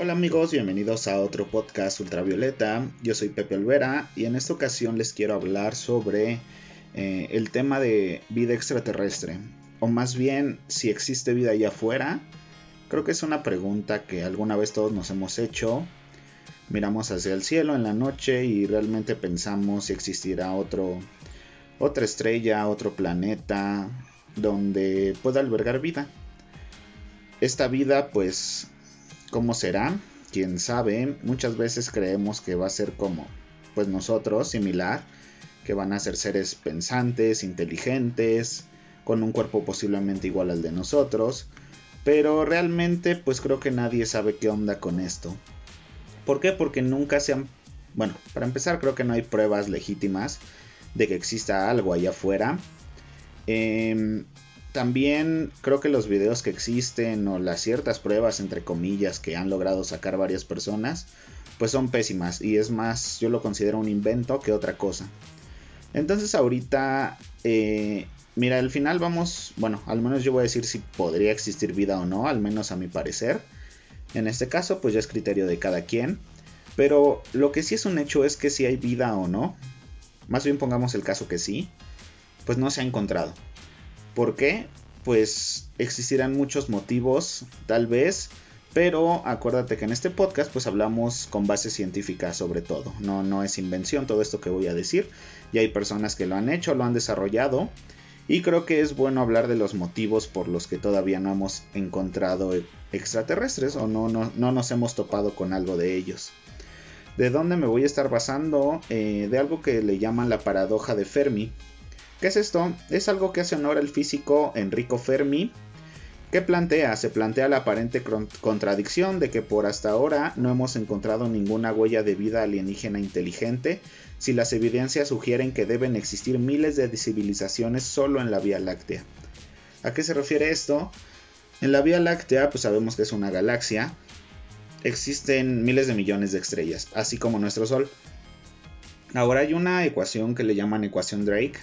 Hola amigos, bienvenidos a otro podcast ultravioleta. Yo soy Pepe Olvera y en esta ocasión les quiero hablar sobre eh, el tema de vida extraterrestre. O más bien, si existe vida allá afuera. Creo que es una pregunta que alguna vez todos nos hemos hecho. Miramos hacia el cielo en la noche y realmente pensamos si existirá otro, otra estrella, otro planeta donde pueda albergar vida. Esta vida pues ¿Cómo será? Quién sabe. Muchas veces creemos que va a ser como, pues nosotros, similar, que van a ser seres pensantes, inteligentes, con un cuerpo posiblemente igual al de nosotros. Pero realmente, pues creo que nadie sabe qué onda con esto. ¿Por qué? Porque nunca se han... Bueno, para empezar creo que no hay pruebas legítimas de que exista algo allá afuera. Eh, también creo que los videos que existen o las ciertas pruebas entre comillas que han logrado sacar varias personas pues son pésimas y es más yo lo considero un invento que otra cosa. Entonces ahorita eh, mira al final vamos bueno al menos yo voy a decir si podría existir vida o no al menos a mi parecer. En este caso pues ya es criterio de cada quien. Pero lo que sí es un hecho es que si hay vida o no más bien pongamos el caso que sí pues no se ha encontrado ¿Por qué? Pues existirán muchos motivos, tal vez, pero acuérdate que en este podcast pues hablamos con base científica sobre todo, no, no es invención todo esto que voy a decir, y hay personas que lo han hecho, lo han desarrollado, y creo que es bueno hablar de los motivos por los que todavía no hemos encontrado extraterrestres o no, no, no nos hemos topado con algo de ellos. ¿De dónde me voy a estar basando? Eh, de algo que le llaman la paradoja de Fermi, ¿Qué es esto? Es algo que hace honor al físico Enrico Fermi, que plantea, se plantea la aparente contradicción de que por hasta ahora no hemos encontrado ninguna huella de vida alienígena inteligente, si las evidencias sugieren que deben existir miles de civilizaciones solo en la Vía Láctea. ¿A qué se refiere esto? En la Vía Láctea, pues sabemos que es una galaxia, existen miles de millones de estrellas, así como nuestro Sol. Ahora hay una ecuación que le llaman ecuación Drake,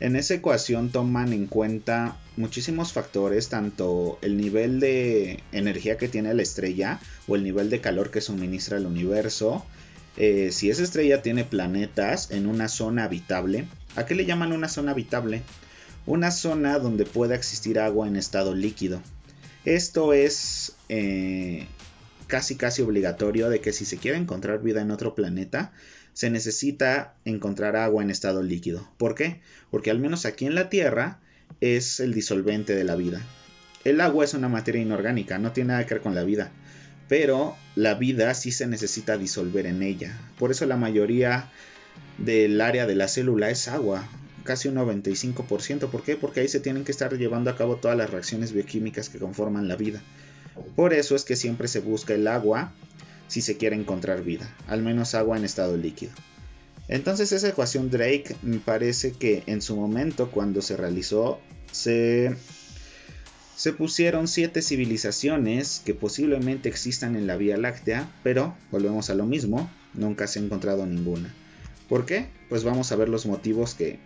en esa ecuación toman en cuenta muchísimos factores, tanto el nivel de energía que tiene la estrella o el nivel de calor que suministra el universo. Eh, si esa estrella tiene planetas en una zona habitable, ¿a qué le llaman una zona habitable? Una zona donde pueda existir agua en estado líquido. Esto es eh, casi casi obligatorio de que si se quiere encontrar vida en otro planeta, se necesita encontrar agua en estado líquido. ¿Por qué? Porque al menos aquí en la Tierra es el disolvente de la vida. El agua es una materia inorgánica, no tiene nada que ver con la vida. Pero la vida sí se necesita disolver en ella. Por eso la mayoría del área de la célula es agua. Casi un 95%. ¿Por qué? Porque ahí se tienen que estar llevando a cabo todas las reacciones bioquímicas que conforman la vida. Por eso es que siempre se busca el agua si se quiere encontrar vida, al menos agua en estado líquido. Entonces esa ecuación Drake me parece que en su momento cuando se realizó se, se pusieron siete civilizaciones que posiblemente existan en la Vía Láctea, pero volvemos a lo mismo, nunca se ha encontrado ninguna. ¿Por qué? Pues vamos a ver los motivos que,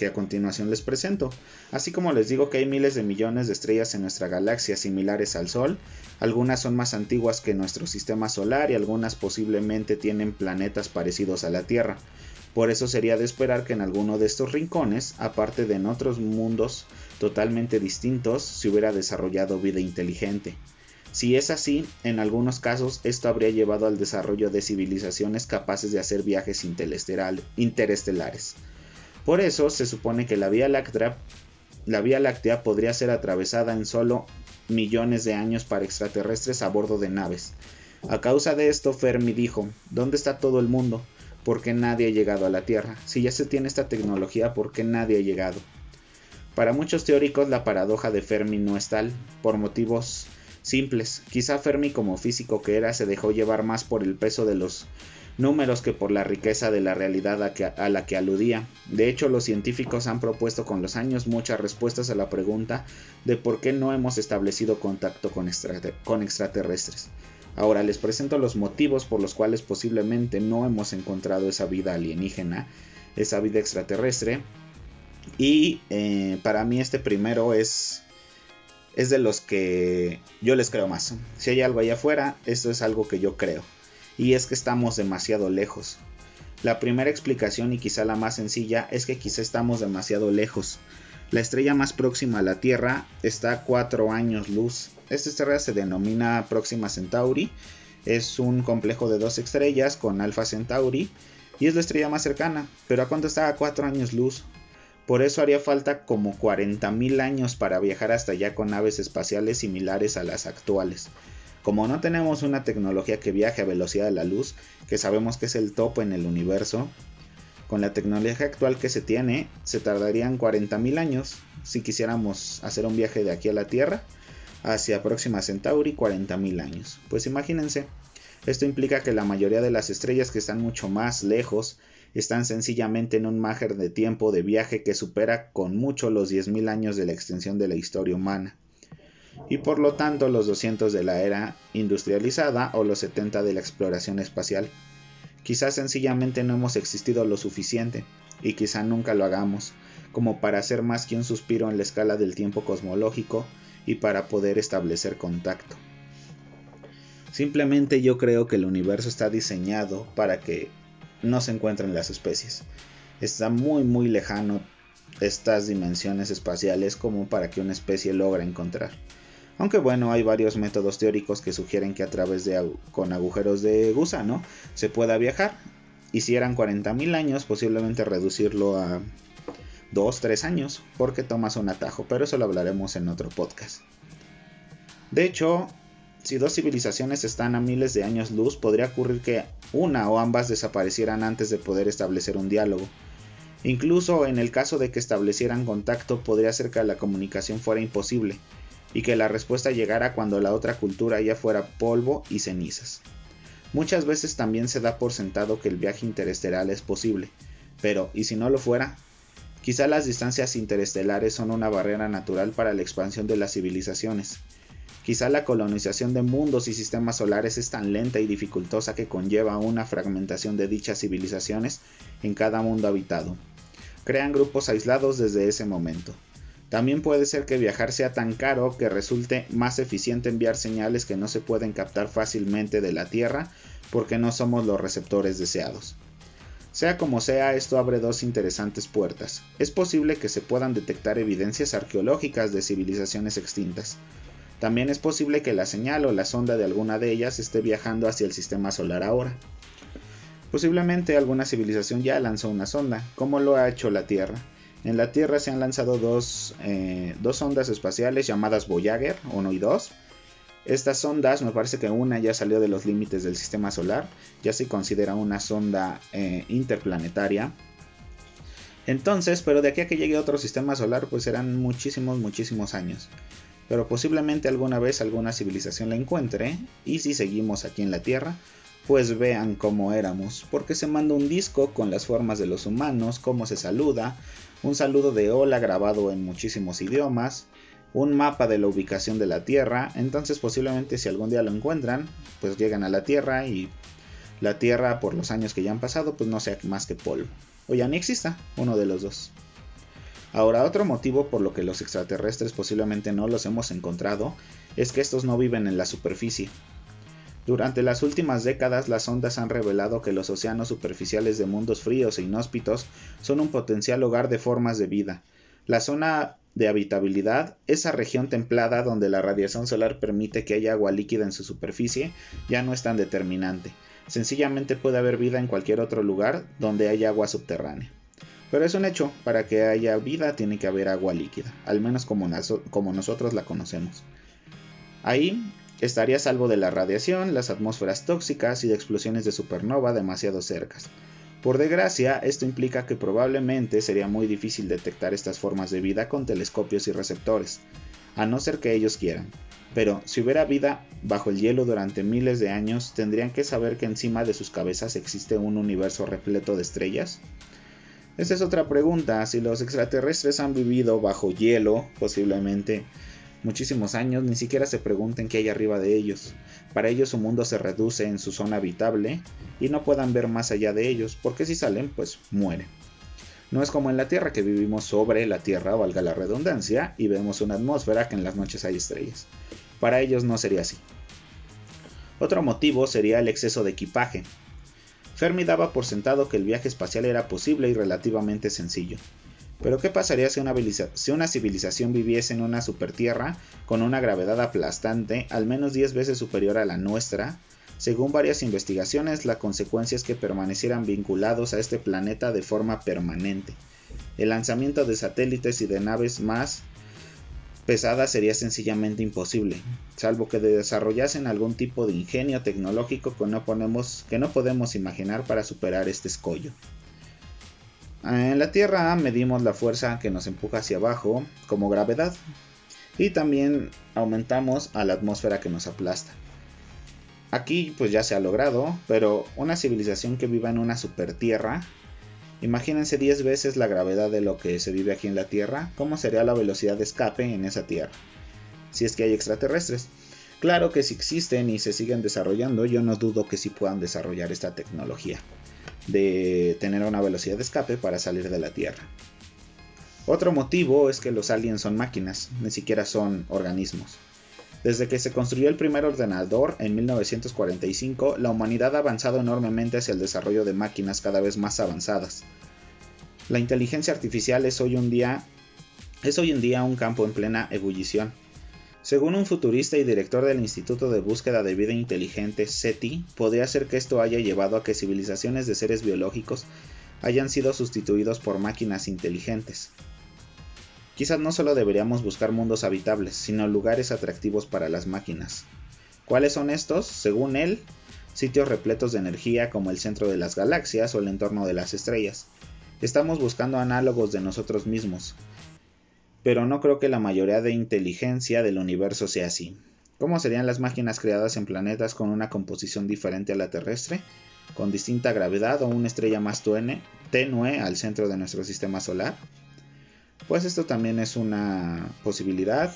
que a continuación les presento. Así como les digo que hay miles de millones de estrellas en nuestra galaxia similares al Sol, algunas son más antiguas que nuestro sistema solar y algunas posiblemente tienen planetas parecidos a la Tierra. Por eso sería de esperar que en alguno de estos rincones, aparte de en otros mundos totalmente distintos, se hubiera desarrollado vida inteligente. Si es así, en algunos casos esto habría llevado al desarrollo de civilizaciones capaces de hacer viajes interestelares. Por eso se supone que la Vía Láctea, podría ser atravesada en solo millones de años para extraterrestres a bordo de naves. A causa de esto, Fermi dijo, ¿dónde está todo el mundo? ¿Por qué nadie ha llegado a la Tierra? Si ya se tiene esta tecnología, ¿por qué nadie ha llegado? Para muchos teóricos la paradoja de Fermi no es tal, por motivos simples. Quizá Fermi como físico que era se dejó llevar más por el peso de los números que por la riqueza de la realidad a, la que aludía. De hecho, los científicos han propuesto con los años muchas respuestas a la pregunta de por qué no hemos establecido contacto con, extraterrestres. Ahora les presento los motivos por los cuales posiblemente no hemos encontrado esa vida alienígena, esa vida extraterrestre. Y eh, para mí este primero es es de los que yo les creo más. Si hay algo allá afuera, esto es algo que yo creo. Y es que estamos demasiado lejos. La primera explicación y quizá la más sencilla es que quizá estamos demasiado lejos. La estrella más próxima a la Tierra está a 4 años luz. Esta estrella se denomina Próxima Centauri. Es un complejo de dos estrellas con Alpha Centauri y es la estrella más cercana. Pero ¿a cuánto está? A 4 años luz. Por eso haría falta como 40.000 años para viajar hasta allá con naves espaciales similares a las actuales. Como no tenemos una tecnología que viaje a velocidad de la luz, que sabemos que es el topo en el universo, con la tecnología actual que se tiene, se tardarían 40.000 años si quisiéramos hacer un viaje de aquí a la Tierra hacia Próxima Centauri, 40.000 años. Pues imagínense, esto implica que la mayoría de las estrellas que están mucho más lejos están sencillamente en un margen de tiempo de viaje que supera con mucho los 10.000 años de la extensión de la historia humana, y por lo tanto los 200 de la era industrializada o los 70 de la exploración espacial. Quizás sencillamente no hemos existido lo suficiente, y quizá nunca lo hagamos, como para hacer más que un suspiro en la escala del tiempo cosmológico y para poder establecer contacto. Simplemente yo creo que el universo está diseñado para que no se encuentran las especies. Está muy muy lejano estas dimensiones espaciales como para que una especie logre encontrar. Aunque bueno, hay varios métodos teóricos que sugieren que a través de con agujeros de gusano se pueda viajar. Y si eran 40.000 años, posiblemente reducirlo a 2-3 años, porque tomas un atajo, pero eso lo hablaremos en otro podcast. De hecho, si dos civilizaciones están a miles de años luz, podría ocurrir que una o ambas desaparecieran antes de poder establecer un diálogo. Incluso en el caso de que establecieran contacto, podría ser que la comunicación fuera imposible y que la respuesta llegara cuando la otra cultura ya fuera polvo y cenizas. Muchas veces también se da por sentado que el viaje interestelar es posible, pero ¿y si no lo fuera? Quizá las distancias interestelares son una barrera natural para la expansión de las civilizaciones, Quizá la colonización de mundos y sistemas solares es tan lenta y dificultosa que conlleva una fragmentación de dichas civilizaciones en cada mundo habitado. Crean grupos aislados desde ese momento. También puede ser que viajar sea tan caro que resulte más eficiente enviar señales que no se pueden captar fácilmente de la Tierra porque no somos los receptores deseados. Sea como sea, esto abre dos interesantes puertas. Es posible que se puedan detectar evidencias arqueológicas de civilizaciones extintas, también es posible que la señal o la sonda de alguna de ellas esté viajando hacia el sistema solar ahora. Posiblemente alguna civilización ya lanzó una sonda, como lo ha hecho la Tierra. En la Tierra se han lanzado dos, eh, dos sondas espaciales llamadas Voyager 1 y 2. Estas sondas, me parece que una ya salió de los límites del sistema solar, ya se considera una sonda eh, interplanetaria. Entonces, pero de aquí a que llegue otro sistema solar, pues serán muchísimos, muchísimos años pero posiblemente alguna vez alguna civilización la encuentre, y si seguimos aquí en la Tierra, pues vean cómo éramos, porque se manda un disco con las formas de los humanos, cómo se saluda, un saludo de hola grabado en muchísimos idiomas, un mapa de la ubicación de la Tierra, entonces posiblemente si algún día lo encuentran, pues llegan a la Tierra y la Tierra por los años que ya han pasado, pues no sea más que polvo, o ya ni exista, uno de los dos. Ahora, otro motivo por lo que los extraterrestres posiblemente no los hemos encontrado es que estos no viven en la superficie. Durante las últimas décadas las ondas han revelado que los océanos superficiales de mundos fríos e inhóspitos son un potencial hogar de formas de vida. La zona de habitabilidad, esa región templada donde la radiación solar permite que haya agua líquida en su superficie, ya no es tan determinante. Sencillamente puede haber vida en cualquier otro lugar donde haya agua subterránea. Pero es un hecho, para que haya vida tiene que haber agua líquida, al menos como, nosotros la conocemos. Ahí estaría salvo de la radiación, las atmósferas tóxicas y de explosiones de supernova demasiado cercas. Por desgracia, esto implica que probablemente sería muy difícil detectar estas formas de vida con telescopios y receptores, a no ser que ellos quieran. Pero si hubiera vida bajo el hielo durante miles de años, ¿tendrían que saber que encima de sus cabezas existe un universo repleto de estrellas? Esta es otra pregunta. Si los extraterrestres han vivido bajo hielo, posiblemente muchísimos años, ni siquiera se pregunten qué hay arriba de ellos. Para ellos su mundo se reduce en su zona habitable y no puedan ver más allá de ellos, porque si salen, pues mueren. No es como en la Tierra que vivimos sobre la Tierra, valga la redundancia, y vemos una atmósfera que en las noches hay estrellas. Para ellos no sería así. Otro motivo sería el exceso de equipaje. Fermi daba por sentado que el viaje espacial era posible y relativamente sencillo. Pero ¿qué pasaría si una, civilización viviese en una supertierra con una gravedad aplastante al menos 10 veces superior a la nuestra? Según varias investigaciones, la consecuencia es que permanecieran vinculados a este planeta de forma permanente. El lanzamiento de satélites y de naves más pesadas sería sencillamente imposible, salvo que desarrollasen algún tipo de ingenio tecnológico que no, que no podemos imaginar para superar este escollo. En la Tierra medimos la fuerza que nos empuja hacia abajo como gravedad y también aumentamos a la atmósfera que nos aplasta. Aquí pues ya se ha logrado, pero una civilización que viva en una super tierra, imagínense 10 veces la gravedad de lo que se vive aquí en la Tierra, ¿cómo sería la velocidad de escape en esa Tierra? Si es que hay extraterrestres. Claro que si existen y se siguen desarrollando, yo no dudo que sí puedan desarrollar esta tecnología de tener una velocidad de escape para salir de la Tierra. Otro motivo es que los aliens son máquinas, ni siquiera son organismos. Desde que se construyó el primer ordenador en 1945, la humanidad ha avanzado enormemente hacia el desarrollo de máquinas cada vez más avanzadas. La inteligencia artificial es hoy, día, es hoy en día un campo en plena ebullición. Según un futurista y director del Instituto de Búsqueda de Vida Inteligente, SETI, podría ser que esto haya llevado a que civilizaciones de seres biológicos hayan sido sustituidos por máquinas inteligentes. Quizás no solo deberíamos buscar mundos habitables, sino lugares atractivos para las máquinas. ¿Cuáles son estos? Según él, sitios repletos de energía como el centro de las galaxias o el entorno de las estrellas. Estamos buscando análogos de nosotros mismos, pero no creo que la mayoría de inteligencia del universo sea así. ¿Cómo serían las máquinas creadas en planetas con una composición diferente a la terrestre, con distinta gravedad o una estrella más tenue al centro de nuestro sistema solar? Pues esto también es una posibilidad.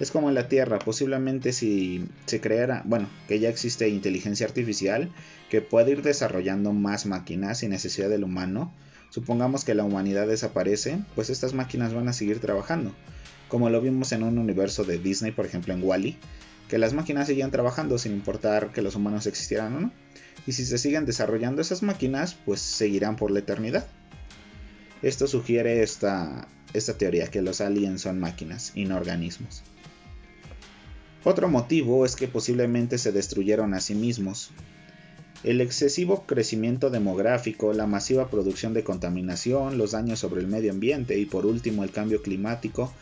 Es como en la Tierra, posiblemente si se creara, bueno, que ya existe inteligencia artificial que puede ir desarrollando más máquinas sin necesidad del humano, Supongamos que la humanidad desaparece, pues estas máquinas van a seguir trabajando, como lo vimos en un universo de Disney, por ejemplo en Wally, que las máquinas seguían trabajando sin importar que los humanos existieran o no. Y si se siguen desarrollando esas máquinas, pues seguirán por la eternidad. Esto sugiere esta, esta teoría, que los aliens son máquinas y no organismos. Otro motivo es que posiblemente se destruyeron a sí mismos, el excesivo crecimiento demográfico, la masiva producción de contaminación, los daños sobre el medio ambiente y por último el cambio climático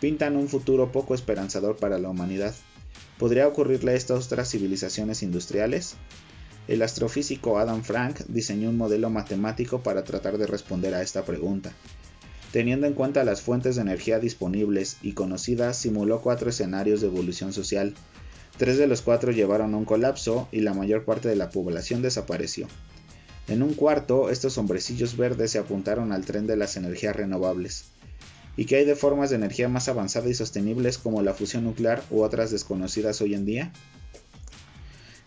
pintan un futuro poco esperanzador para la humanidad. ¿Podría ocurrirle a otras civilizaciones industriales? El astrofísico Adam Frank diseñó un modelo matemático para tratar de responder a esta pregunta. Teniendo en cuenta las fuentes de energía disponibles y conocidas, simuló cuatro escenarios de evolución social, Tres de los cuatro llevaron a un colapso y la mayor parte de la población desapareció. En un cuarto, estos hombrecillos verdes se apuntaron al tren de las energías renovables. ¿Y qué hay de formas de energía más avanzadas y sostenibles como la fusión nuclear u otras desconocidas hoy en día?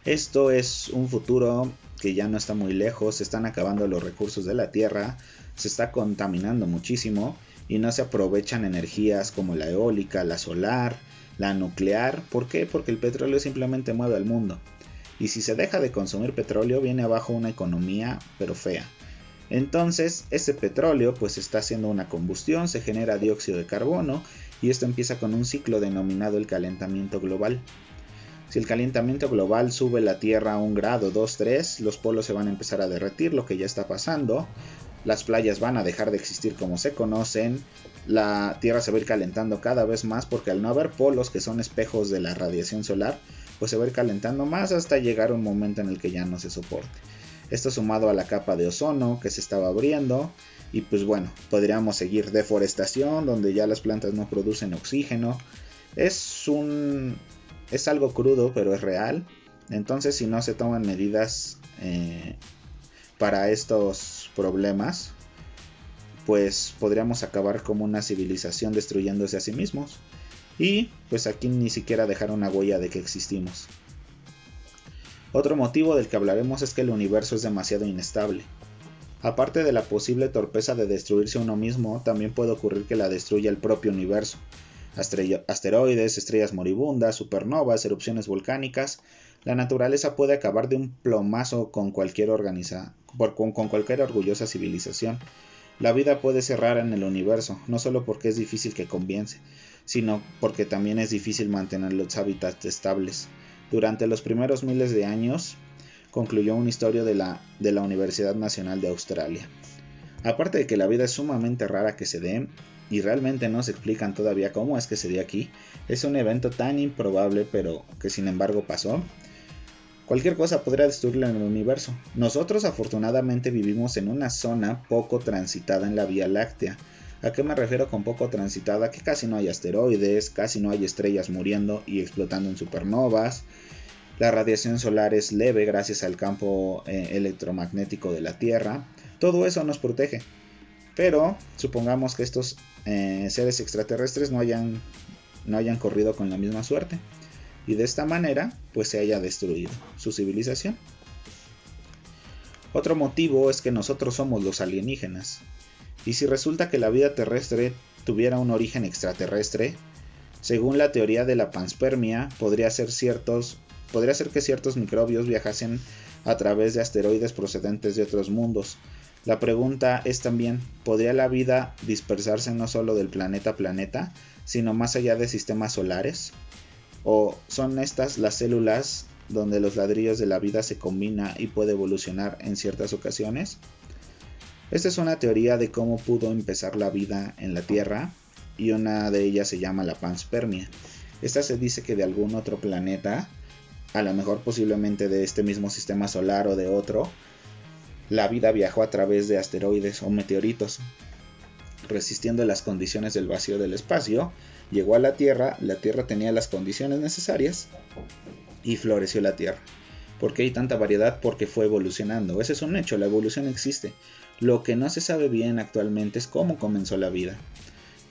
Esto es un futuro que ya no está muy lejos, se están acabando los recursos de la Tierra, se está contaminando muchísimo y no se aprovechan energías como la eólica, la solar, la nuclear. ¿Por qué? Porque el petróleo simplemente mueve al mundo. Y si se deja de consumir petróleo, viene abajo una economía, pero fea. Entonces, ese petróleo pues está haciendo una combustión, se genera dióxido de carbono y esto empieza con un ciclo denominado el calentamiento global. Si el calentamiento global sube la Tierra a un grado, 2, 3, los polos se van a empezar a derretir, lo que ya está pasando. Las playas van a dejar de existir como se conocen, la Tierra se va a ir calentando cada vez más porque al no haber polos que son espejos de la radiación solar, pues se va a ir calentando más hasta llegar un momento en el que ya no se soporte. Esto sumado a la capa de ozono que se estaba abriendo y pues bueno, podríamos seguir deforestación donde ya las plantas no producen oxígeno. Es un es algo crudo pero es real. Entonces si no se toman medidas eh, para estos problemas, pues podríamos acabar como una civilización destruyéndose a sí mismos. Y pues aquí ni siquiera dejar una huella de que existimos. Otro motivo del que hablaremos es que el universo es demasiado inestable. Aparte de la posible torpeza de destruirse uno mismo, también puede ocurrir que la destruya el propio universo. Asteroides, estrellas moribundas, supernovas, erupciones volcánicas. La naturaleza puede acabar de un plomazo con cualquier, con, con cualquier orgullosa civilización. La vida puede ser rara en el universo, no solo porque es difícil que comience, sino porque también es difícil mantener los hábitats estables. Durante los primeros miles de años, concluyó un historia de la, de la Universidad Nacional de Australia. Aparte de que la vida es sumamente rara que se dé, y realmente no se explican todavía cómo es que se dio aquí, es un evento tan improbable pero que sin embargo pasó. Cualquier cosa podría destruirlo en el universo. Nosotros afortunadamente vivimos en una zona poco transitada en la Vía Láctea. ¿A qué me refiero con poco transitada? Que casi no hay asteroides, casi no hay estrellas muriendo y explotando en supernovas, la radiación solar es leve gracias al campo eh, electromagnético de la Tierra. Todo eso nos protege. Pero supongamos que estos eh, seres extraterrestres no hayan, no hayan corrido con la misma suerte. Y de esta manera, pues se haya destruido su civilización. Otro motivo es que nosotros somos los alienígenas. Y si resulta que la vida terrestre tuviera un origen extraterrestre, según la teoría de la panspermia, podría ser ciertos podría ser que ciertos microbios viajasen a través de asteroides procedentes de otros mundos. La pregunta es también, ¿podría la vida dispersarse no solo del planeta a planeta, sino más allá de sistemas solares? ¿O son estas las células donde los ladrillos de la vida se combina y puede evolucionar en ciertas ocasiones? Esta es una teoría de cómo pudo empezar la vida en la Tierra y una de ellas se llama la panspermia. Esta se dice que de algún otro planeta a lo mejor posiblemente de este mismo sistema solar o de otro, la vida viajó a través de asteroides o meteoritos. Resistiendo las condiciones del vacío del espacio, llegó a la Tierra, la Tierra tenía las condiciones necesarias y floreció la Tierra. ¿Por qué hay tanta variedad? Porque fue evolucionando. Ese es un hecho, la evolución existe. Lo que no se sabe bien actualmente es cómo comenzó la vida.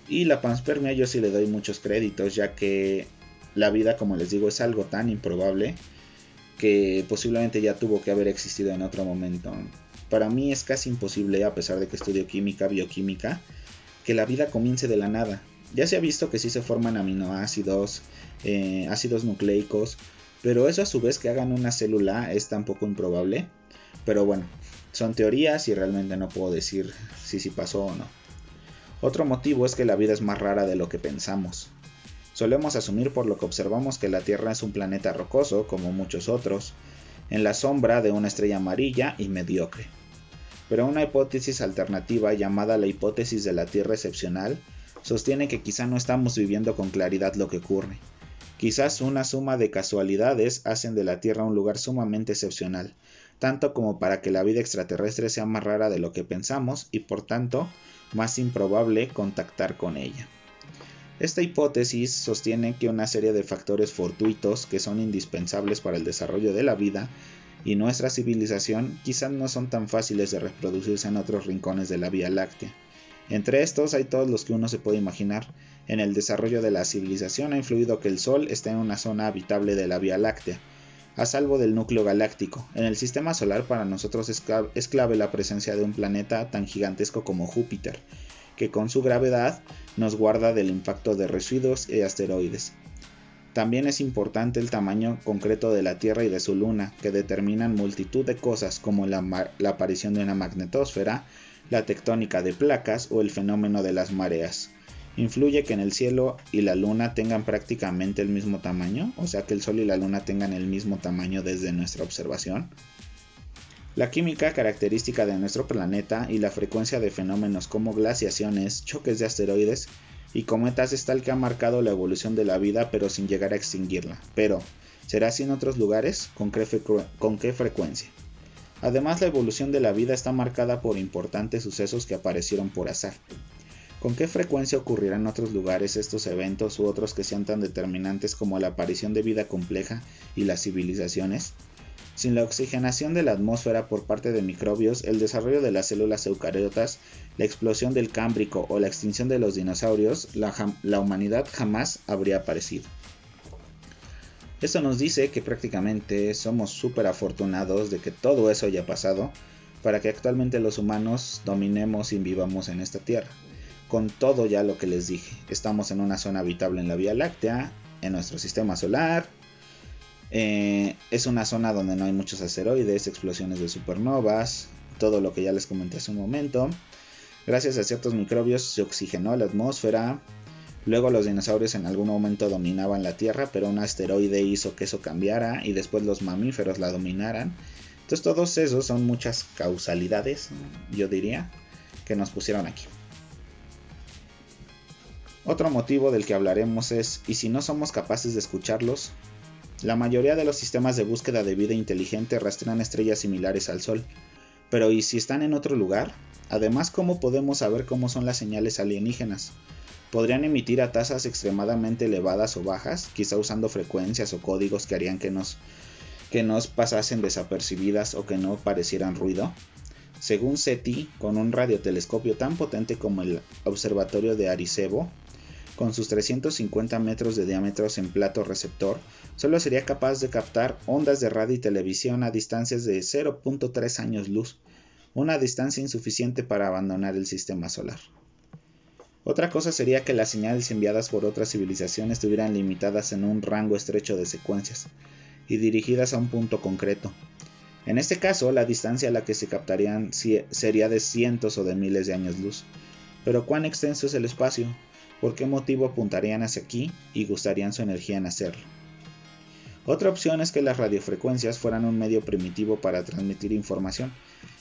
Y la panspermia yo sí le doy muchos créditos, ya que la vida, como les digo, es algo tan improbable que posiblemente ya tuvo que haber existido en otro momento. Para mí es casi imposible, a pesar de que estudio química, bioquímica, que la vida comience de la nada. Ya se ha visto que sí se forman aminoácidos, eh, ácidos nucleicos, pero eso a su vez que hagan una célula es tan poco improbable. Pero bueno, son teorías y realmente no puedo decir si sí pasó o no. Otro motivo es que la vida es más rara de lo que pensamos. Solemos asumir por lo que observamos que la Tierra es un planeta rocoso, como muchos otros, en la sombra de una estrella amarilla y mediocre. Pero una hipótesis alternativa llamada la hipótesis de la Tierra excepcional sostiene que quizá no estamos viviendo con claridad lo que ocurre. Quizás una suma de casualidades hacen de la Tierra un lugar sumamente excepcional, tanto como para que la vida extraterrestre sea más rara de lo que pensamos y por tanto más improbable contactar con ella. Esta hipótesis sostiene que una serie de factores fortuitos que son indispensables para el desarrollo de la vida y nuestra civilización quizás no son tan fáciles de reproducirse en otros rincones de la Vía Láctea. Entre estos hay todos los que uno se puede imaginar. En el desarrollo de la civilización ha influido que el Sol esté en una zona habitable de la Vía Láctea, a salvo del núcleo galáctico. En el sistema solar para nosotros es clave la presencia de un planeta tan gigantesco como Júpiter, que con su gravedad nos guarda del impacto de residuos y asteroides. También es importante el tamaño concreto de la Tierra y de su luna, que determinan multitud de cosas como la, aparición de una magnetosfera, la tectónica de placas o el fenómeno de las mareas. Influye que en el cielo y la luna tengan prácticamente el mismo tamaño, o sea que el sol y la luna tengan el mismo tamaño desde nuestra observación. La química característica de nuestro planeta y la frecuencia de fenómenos como glaciaciones, choques de asteroides y cometas es tal que ha marcado la evolución de la vida pero sin llegar a extinguirla. Pero, ¿será así en otros lugares? ¿Con qué, ¿Con qué frecuencia? Además, la evolución de la vida está marcada por importantes sucesos que aparecieron por azar. ¿Con qué frecuencia ocurrirán en otros lugares estos eventos u otros que sean tan determinantes como la aparición de vida compleja y las civilizaciones? Sin la oxigenación de la atmósfera por parte de microbios, el desarrollo de las células eucariotas, la explosión del Cámbrico o la extinción de los dinosaurios, la, humanidad jamás habría aparecido. Esto nos dice que prácticamente somos súper afortunados de que todo eso haya pasado, para que actualmente los humanos dominemos y vivamos en esta Tierra. Con todo ya lo que les dije, estamos en una zona habitable en la Vía Láctea, en nuestro sistema solar. Eh, es una zona donde no hay muchos asteroides, explosiones de supernovas, todo lo que ya les comenté hace un momento. Gracias a ciertos microbios se oxigenó la atmósfera. Luego los dinosaurios en algún momento dominaban la Tierra, pero un asteroide hizo que eso cambiara y después los mamíferos la dominaran. Entonces todos esos son muchas causalidades, yo diría, que nos pusieron aquí. Otro motivo del que hablaremos es, ¿y si no somos capaces de escucharlos? La mayoría de los sistemas de búsqueda de vida inteligente rastrean estrellas similares al Sol. Pero ¿y si están en otro lugar? Además, ¿cómo podemos saber cómo son las señales alienígenas? ¿Podrían emitir a tasas extremadamente elevadas o bajas, quizá usando frecuencias o códigos que harían que nos, pasasen desapercibidas o que no parecieran ruido? Según SETI, con un radiotelescopio tan potente como el Observatorio de Arecibo, con sus 350 metros de diámetro en plato receptor, solo sería capaz de captar ondas de radio y televisión a distancias de 0.3 años luz, una distancia insuficiente para abandonar el sistema solar. Otra cosa sería que las señales enviadas por otras civilizaciones estuvieran limitadas en un rango estrecho de secuencias y dirigidas a un punto concreto. En este caso, la distancia a la que se captarían sería de cientos o de miles de años luz. Pero ¿cuán extenso es el espacio? ¿Por qué motivo apuntarían hacia aquí y gustarían su energía en hacerlo? Otra opción es que las radiofrecuencias fueran un medio primitivo para transmitir información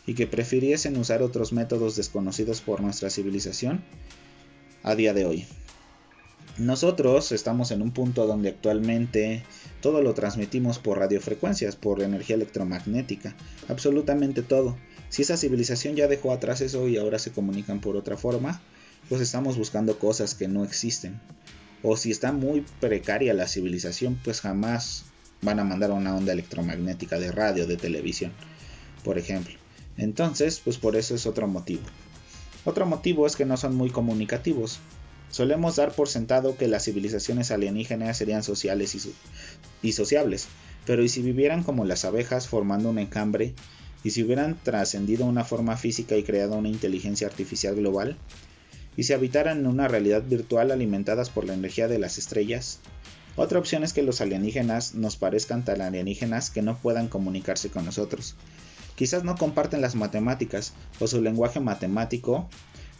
y que prefiriesen usar otros métodos desconocidos por nuestra civilización a día de hoy. Nosotros estamos en un punto donde actualmente todo lo transmitimos por radiofrecuencias, por energía electromagnética, absolutamente todo. Si esa civilización ya dejó atrás eso y ahora se comunican por otra forma, pues estamos buscando cosas que no existen. O si está muy precaria la civilización, pues jamás van a mandar una onda electromagnética de radio, de televisión, por ejemplo. Entonces, pues por eso es otro motivo. Otro motivo es que no son muy comunicativos. Solemos dar por sentado que las civilizaciones alienígenas serían sociales y, sociables, pero ¿y si vivieran como las abejas formando un encambre? ¿Y si hubieran trascendido una forma física y creado una inteligencia artificial global? y si habitaran en una realidad virtual alimentadas por la energía de las estrellas. Otra opción es que los alienígenas nos parezcan tan alienígenas que no puedan comunicarse con nosotros. Quizás no comparten las matemáticas o su lenguaje matemático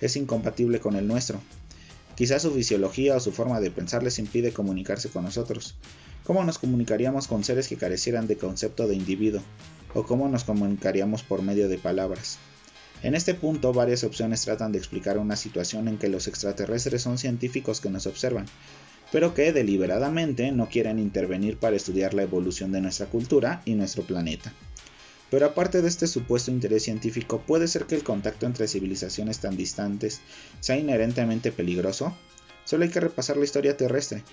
es incompatible con el nuestro. Quizás su fisiología o su forma de pensar les impide comunicarse con nosotros. ¿Cómo nos comunicaríamos con seres que carecieran de concepto de individuo? ¿O cómo nos comunicaríamos por medio de palabras? En este punto, varias opciones tratan de explicar una situación en que los extraterrestres son científicos que nos observan, pero que deliberadamente no quieren intervenir para estudiar la evolución de nuestra cultura y nuestro planeta. Pero aparte de este supuesto interés científico, ¿puede ser que el contacto entre civilizaciones tan distantes sea inherentemente peligroso? Solo hay que repasar la historia terrestre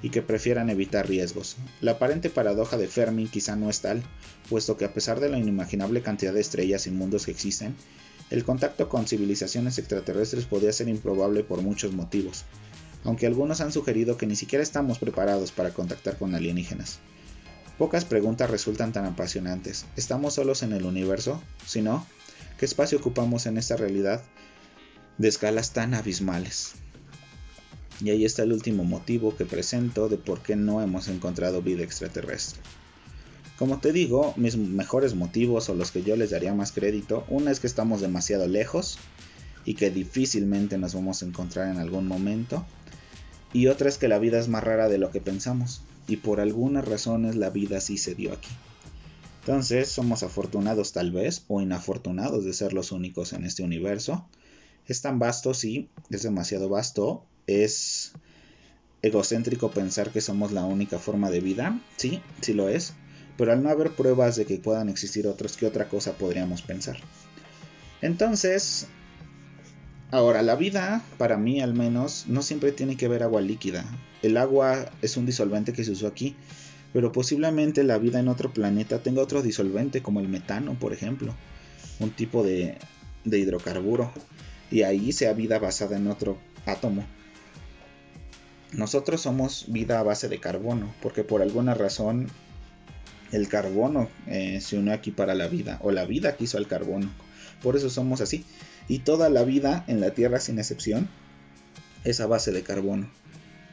y que prefieran evitar riesgos. La aparente paradoja de Fermi quizá no es tal, puesto que a pesar de la inimaginable cantidad de estrellas y mundos que existen, el contacto con civilizaciones extraterrestres podría ser improbable por muchos motivos, aunque algunos han sugerido que ni siquiera estamos preparados para contactar con alienígenas. Pocas preguntas resultan tan apasionantes. ¿Estamos solos en el universo? Si no, ¿qué espacio ocupamos en esta realidad de escalas tan abismales? Y ahí está el último motivo que presento de por qué no hemos encontrado vida extraterrestre. Como te digo, mis mejores motivos o los que yo les daría más crédito, una es que estamos demasiado lejos y que difícilmente nos vamos a encontrar en algún momento. Y otra es que la vida es más rara de lo que pensamos y por algunas razones la vida sí se dio aquí. Entonces somos afortunados tal vez o inafortunados de ser los únicos en este universo. Es tan vasto, sí, es demasiado vasto. Es egocéntrico pensar que somos la única forma de vida. Sí, sí lo es pero al no haber pruebas de que puedan existir otros, ¿qué otra cosa podríamos pensar? Entonces, ahora la vida, para mí al menos, no siempre tiene que ver agua líquida. El agua es un disolvente que se usó aquí, pero posiblemente la vida en otro planeta tenga otro disolvente, como el metano, por ejemplo, un tipo de, de hidrocarburo, y ahí sea vida basada en otro átomo. Nosotros somos vida a base de carbono, porque por alguna razón el carbono eh, se unió aquí para la vida, o la vida quiso al carbono. por eso somos así. Y toda la vida en la Tierra, sin excepción, es a base de carbono.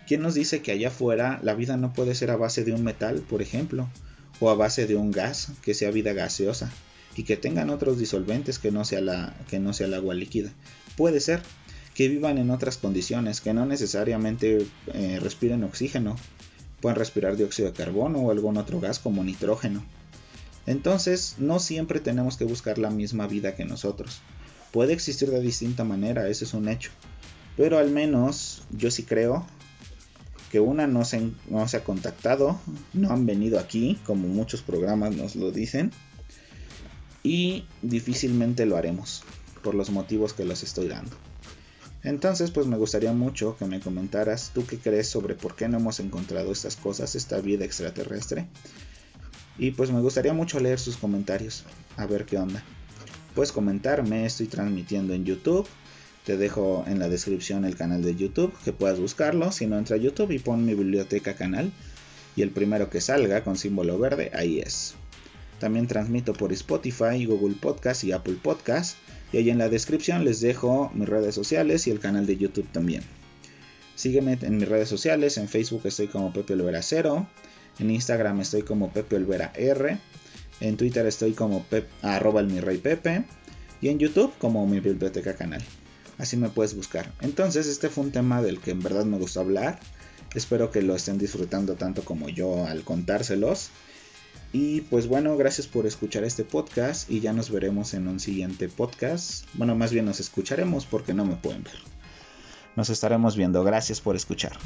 ¿Quién nos dice que allá afuera la vida no puede ser a base de un metal, por ejemplo? O a base de un gas, que sea vida gaseosa, y que tengan otros disolventes que no sea, la, que no sea el agua líquida. Puede ser que vivan en otras condiciones, que no necesariamente eh, respiren oxígeno, pueden respirar dióxido de carbono o algún otro gas como nitrógeno. Entonces, no siempre tenemos que buscar la misma vida que nosotros. Puede existir de distinta manera, ese es un hecho. Pero al menos yo sí creo que una no se, no se ha contactado, no han venido aquí, como muchos programas nos lo dicen. Y difícilmente lo haremos, por los motivos que los estoy dando. Entonces, pues me gustaría mucho que me comentaras tú qué crees sobre por qué no hemos encontrado estas cosas, esta vida extraterrestre. Y pues me gustaría mucho leer sus comentarios, a ver qué onda. Puedes comentarme, estoy transmitiendo en YouTube. Te dejo en la descripción el canal de YouTube, que puedas buscarlo. Si no, entra a YouTube y pon mi biblioteca canal. Y el primero que salga con símbolo verde, ahí es. También transmito por Spotify, Google Podcast y Apple Podcast. Y ahí en la descripción les dejo mis redes sociales y el canal de YouTube también. Sígueme en mis redes sociales, en Facebook estoy como Pepe Olvera 0, en Instagram estoy como Pepe Olvera R, en Twitter estoy como pep, arroba el y en YouTube como mi biblioteca canal. Así me puedes buscar. Entonces este fue un tema del que en verdad me gustó hablar. Espero que lo estén disfrutando tanto como yo al contárselos. Y pues bueno, gracias por escuchar este podcast y ya nos veremos en un siguiente podcast. Bueno, más bien nos escucharemos porque no me pueden ver. Nos estaremos viendo. Gracias por escuchar.